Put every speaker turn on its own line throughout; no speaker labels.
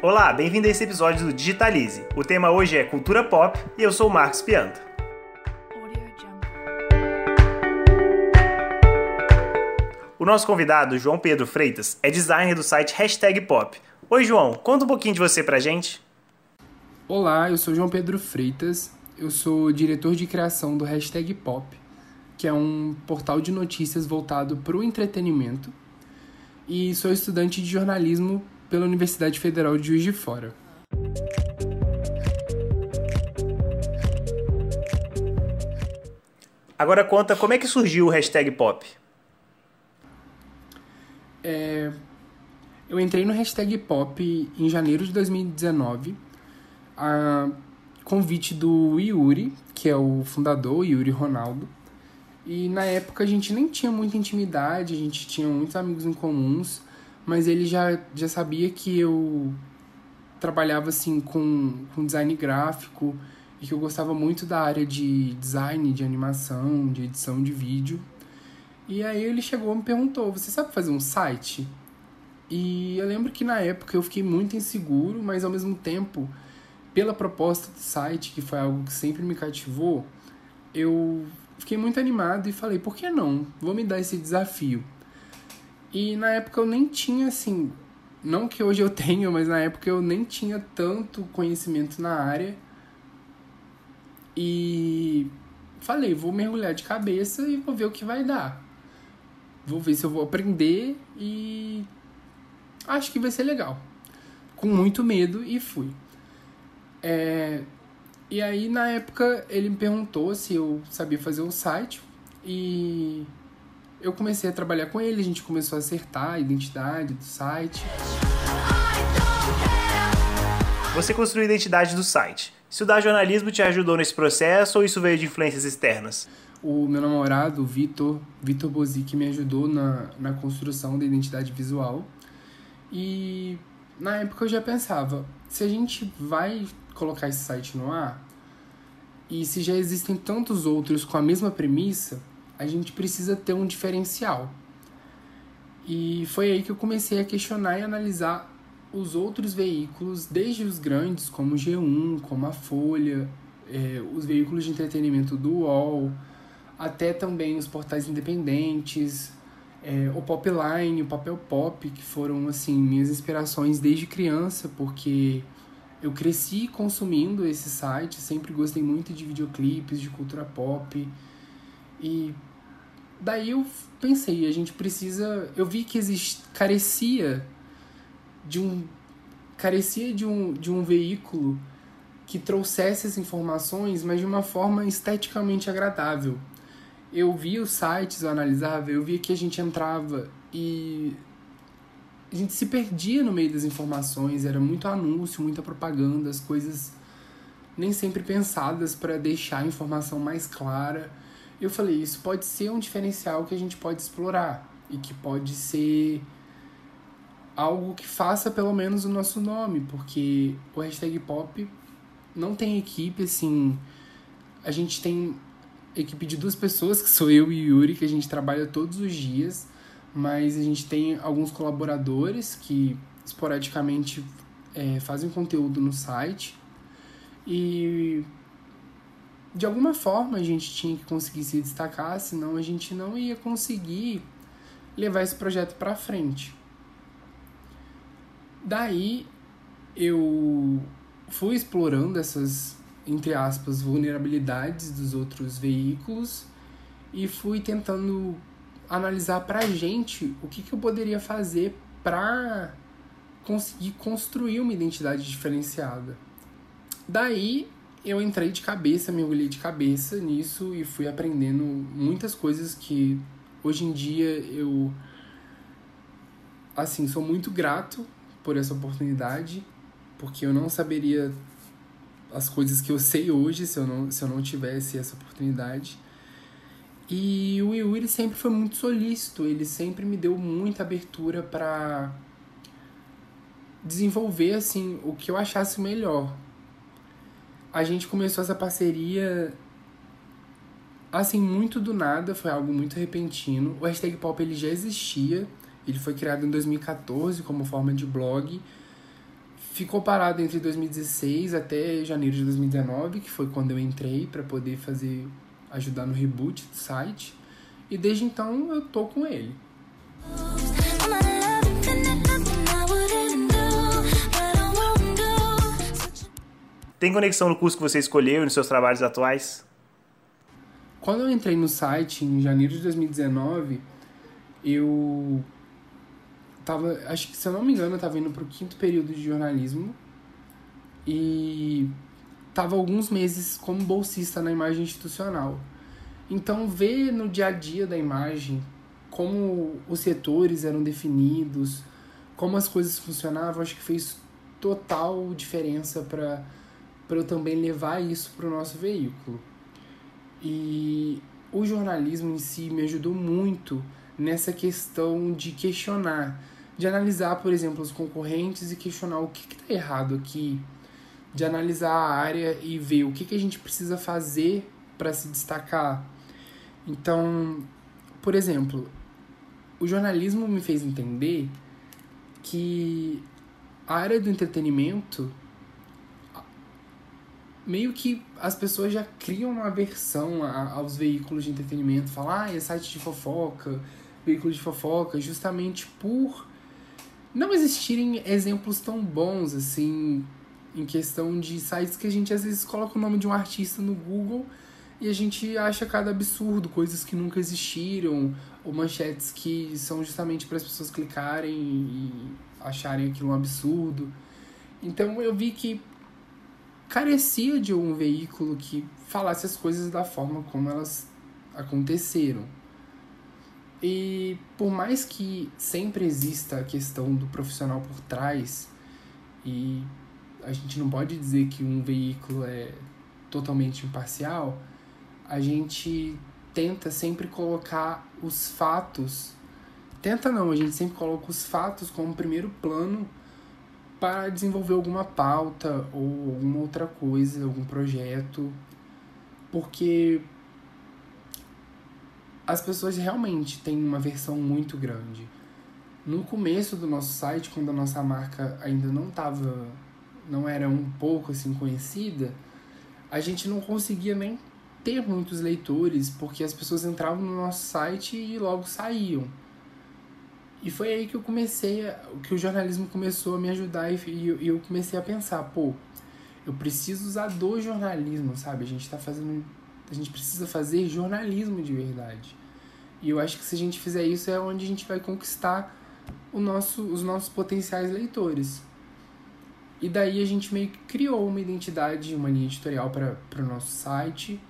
Olá, bem-vindo a esse episódio do Digitalize. O tema hoje é cultura pop e eu sou o Marcos Pianta. O nosso convidado, João Pedro Freitas, é designer do site Hashtag Pop. Oi, João, conta um pouquinho de você pra gente.
Olá, eu sou João Pedro Freitas, eu sou diretor de criação do Hashtag Pop, que é um portal de notícias voltado para o entretenimento, e sou estudante de jornalismo pela Universidade Federal de Juiz de Fora.
Agora conta como é que surgiu o hashtag pop.
É, eu entrei no hashtag pop em janeiro de 2019, a convite do Yuri, que é o fundador, Yuri Ronaldo. E na época a gente nem tinha muita intimidade, a gente tinha muitos amigos em comuns, mas ele já, já sabia que eu trabalhava assim com, com design gráfico e que eu gostava muito da área de design, de animação, de edição de vídeo. E aí ele chegou e me perguntou: Você sabe fazer um site? E eu lembro que na época eu fiquei muito inseguro, mas ao mesmo tempo, pela proposta do site, que foi algo que sempre me cativou, eu fiquei muito animado e falei: Por que não? Vou me dar esse desafio. E na época eu nem tinha, assim, não que hoje eu tenha, mas na época eu nem tinha tanto conhecimento na área. E falei, vou mergulhar de cabeça e vou ver o que vai dar. Vou ver se eu vou aprender e acho que vai ser legal. Com muito medo e fui. É... E aí na época ele me perguntou se eu sabia fazer o site e eu comecei a trabalhar com ele, a gente começou a acertar a identidade do site.
Você construiu a identidade do site. Estudar jornalismo te ajudou nesse processo ou isso veio de influências externas?
O meu namorado, o Vitor, Vitor Bozic, me ajudou na, na construção da identidade visual. E na época eu já pensava, se a gente vai colocar esse site no ar, e se já existem tantos outros com a mesma premissa, a gente precisa ter um diferencial. E foi aí que eu comecei a questionar e analisar os outros veículos, desde os grandes, como o G1, como a Folha, é, os veículos de entretenimento do UOL, até também os portais independentes, é, o Popline, o Papel Pop, que foram assim minhas inspirações desde criança, porque eu cresci consumindo esse site, sempre gostei muito de videoclipes, de cultura pop. E Daí eu pensei, a gente precisa. Eu vi que existe, carecia de um. carecia de um, de um veículo que trouxesse as informações, mas de uma forma esteticamente agradável. Eu vi os sites, eu analisava, eu via que a gente entrava e a gente se perdia no meio das informações, era muito anúncio, muita propaganda, as coisas nem sempre pensadas para deixar a informação mais clara eu falei, isso pode ser um diferencial que a gente pode explorar e que pode ser algo que faça pelo menos o nosso nome, porque o hashtag pop não tem equipe assim. A gente tem equipe de duas pessoas, que sou eu e Yuri, que a gente trabalha todos os dias, mas a gente tem alguns colaboradores que esporadicamente é, fazem conteúdo no site. E de alguma forma a gente tinha que conseguir se destacar, senão a gente não ia conseguir levar esse projeto para frente. Daí eu fui explorando essas, entre aspas, vulnerabilidades dos outros veículos e fui tentando analisar para a gente o que, que eu poderia fazer para conseguir construir uma identidade diferenciada. Daí eu entrei de cabeça, mergulhei de cabeça nisso e fui aprendendo muitas coisas que hoje em dia eu assim, sou muito grato por essa oportunidade, porque eu não saberia as coisas que eu sei hoje se eu não, se eu não tivesse essa oportunidade. E o Yuri sempre foi muito solícito, ele sempre me deu muita abertura para desenvolver assim o que eu achasse melhor a gente começou essa parceria assim muito do nada, foi algo muito repentino. O hashtag pop ele já existia, ele foi criado em 2014 como forma de blog. ficou parado entre 2016 até janeiro de 2019, que foi quando eu entrei para poder fazer ajudar no reboot do site. E desde então eu tô com ele.
Tem conexão no curso que você escolheu e nos seus trabalhos atuais?
Quando eu entrei no site em janeiro de 2019, eu tava, acho que se eu não me engano, eu tava indo pro quinto período de jornalismo e tava alguns meses como bolsista na imagem institucional. Então, ver no dia a dia da imagem como os setores eram definidos, como as coisas funcionavam, acho que fez total diferença para eu também levar isso para o nosso veículo. E o jornalismo em si me ajudou muito nessa questão de questionar, de analisar, por exemplo, os concorrentes e questionar o que está errado aqui, de analisar a área e ver o que, que a gente precisa fazer para se destacar. Então, por exemplo, o jornalismo me fez entender que a área do entretenimento meio que as pessoas já criam uma aversão aos veículos de entretenimento, falam, ah, é site de fofoca, veículo de fofoca, justamente por não existirem exemplos tão bons assim em questão de sites que a gente às vezes coloca o nome de um artista no Google e a gente acha cada absurdo, coisas que nunca existiram, ou manchetes que são justamente para as pessoas clicarem e acharem aquilo um absurdo. Então eu vi que carecia de um veículo que falasse as coisas da forma como elas aconteceram. E por mais que sempre exista a questão do profissional por trás, e a gente não pode dizer que um veículo é totalmente imparcial, a gente tenta sempre colocar os fatos. Tenta não, a gente sempre coloca os fatos como primeiro plano para desenvolver alguma pauta ou alguma outra coisa, algum projeto, porque as pessoas realmente têm uma versão muito grande. No começo do nosso site, quando a nossa marca ainda não estava, não era um pouco assim conhecida, a gente não conseguia nem ter muitos leitores, porque as pessoas entravam no nosso site e logo saíam. E foi aí que eu comecei, que o jornalismo começou a me ajudar e eu comecei a pensar, pô, eu preciso usar do jornalismo, sabe? A gente tá fazendo, a gente precisa fazer jornalismo de verdade. E eu acho que se a gente fizer isso é onde a gente vai conquistar o nosso, os nossos potenciais leitores. E daí a gente meio que criou uma identidade, uma linha editorial para o nosso site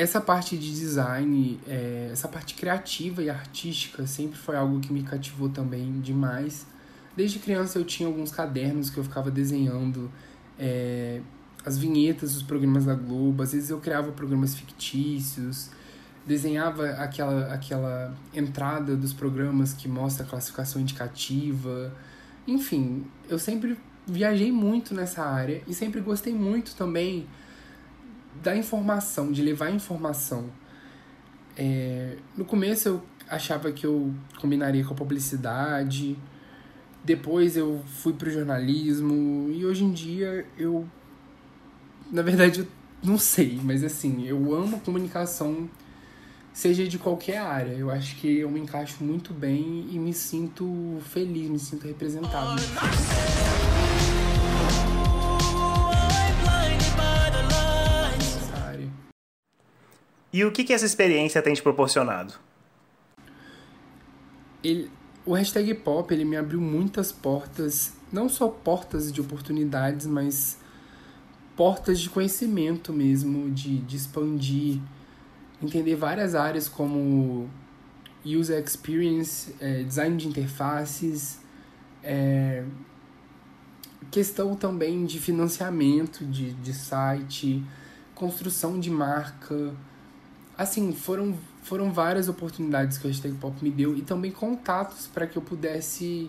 essa parte de design, é, essa parte criativa e artística sempre foi algo que me cativou também demais. Desde criança eu tinha alguns cadernos que eu ficava desenhando é, as vinhetas dos programas da Globo, às vezes eu criava programas fictícios, desenhava aquela, aquela entrada dos programas que mostra a classificação indicativa. Enfim, eu sempre viajei muito nessa área e sempre gostei muito também da informação, de levar informação. É, no começo eu achava que eu combinaria com a publicidade, depois eu fui pro jornalismo e hoje em dia eu na verdade eu não sei, mas assim, eu amo comunicação seja de qualquer área. Eu acho que eu me encaixo muito bem e me sinto feliz, me sinto representado.
E o que, que essa experiência tem te proporcionado?
Ele, o hashtag pop ele me abriu muitas portas, não só portas de oportunidades, mas portas de conhecimento mesmo, de, de expandir, entender várias áreas como user experience, é, design de interfaces, é, questão também de financiamento de, de site, construção de marca, assim, foram, foram várias oportunidades que o hashtag pop me deu e também contatos para que eu pudesse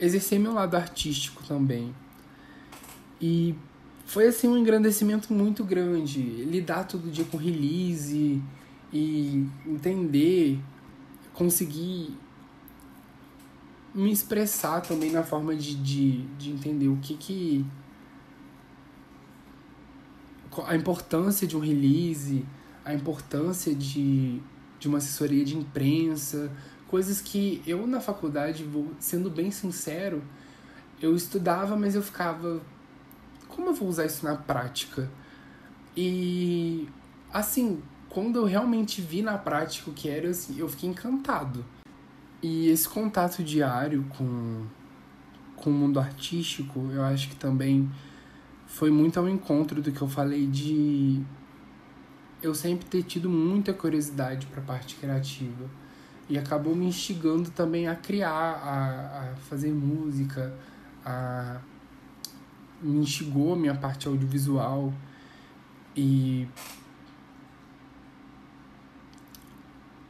exercer meu lado artístico também. E foi assim um engrandecimento muito grande, lidar todo dia com release e entender, conseguir me expressar também na forma de, de, de entender o que que a importância de um release, a importância de, de uma assessoria de imprensa, coisas que eu na faculdade, vou sendo bem sincero, eu estudava, mas eu ficava como eu vou usar isso na prática? E assim, quando eu realmente vi na prática o que era, assim, eu fiquei encantado. E esse contato diário com, com o mundo artístico, eu acho que também foi muito ao encontro do que eu falei de eu sempre ter tido muita curiosidade para a parte criativa e acabou me instigando também a criar, a, a fazer música, a me instigou a minha parte audiovisual e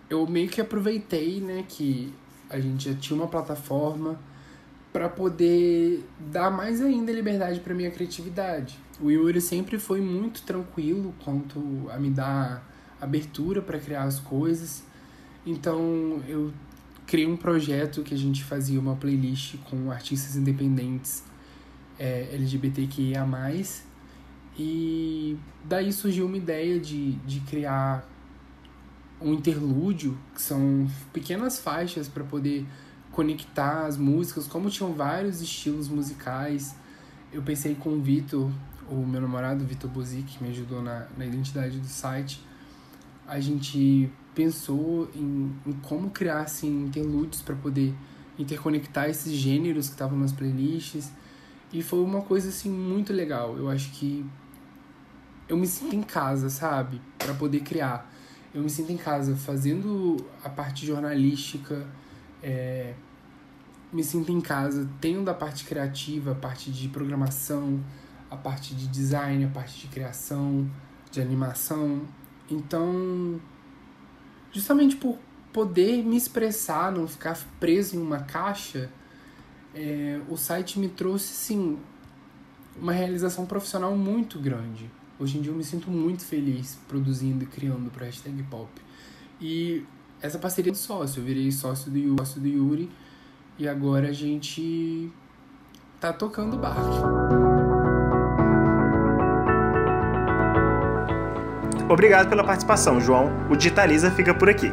eu meio que aproveitei, né, que a gente já tinha uma plataforma para poder dar mais ainda liberdade para minha criatividade. O Yuri sempre foi muito tranquilo quanto a me dar abertura para criar as coisas. Então eu criei um projeto que a gente fazia uma playlist com artistas independentes é, LGBTQIA+. E daí surgiu uma ideia de, de criar um interlúdio, que são pequenas faixas para poder conectar as músicas, como tinham vários estilos musicais. Eu pensei com o Vitor, o meu namorado, Vitor Bozic, que me ajudou na, na identidade do site. A gente pensou em, em como criar assim, interlúdios para poder interconectar esses gêneros que estavam nas playlists. E foi uma coisa assim muito legal. Eu acho que eu me sinto em casa, sabe? para poder criar eu me sinto em casa fazendo a parte jornalística, é, me sinto em casa tendo a parte criativa, a parte de programação, a parte de design, a parte de criação, de animação. Então, justamente por poder me expressar, não ficar preso em uma caixa, é, o site me trouxe, sim, uma realização profissional muito grande. Hoje em dia eu me sinto muito feliz produzindo e criando para Hashtag Pop. E essa parceria do sócio, eu virei sócio do, Yuri, sócio do Yuri e agora a gente tá tocando barco.
Obrigado pela participação, João. O Digitaliza fica por aqui.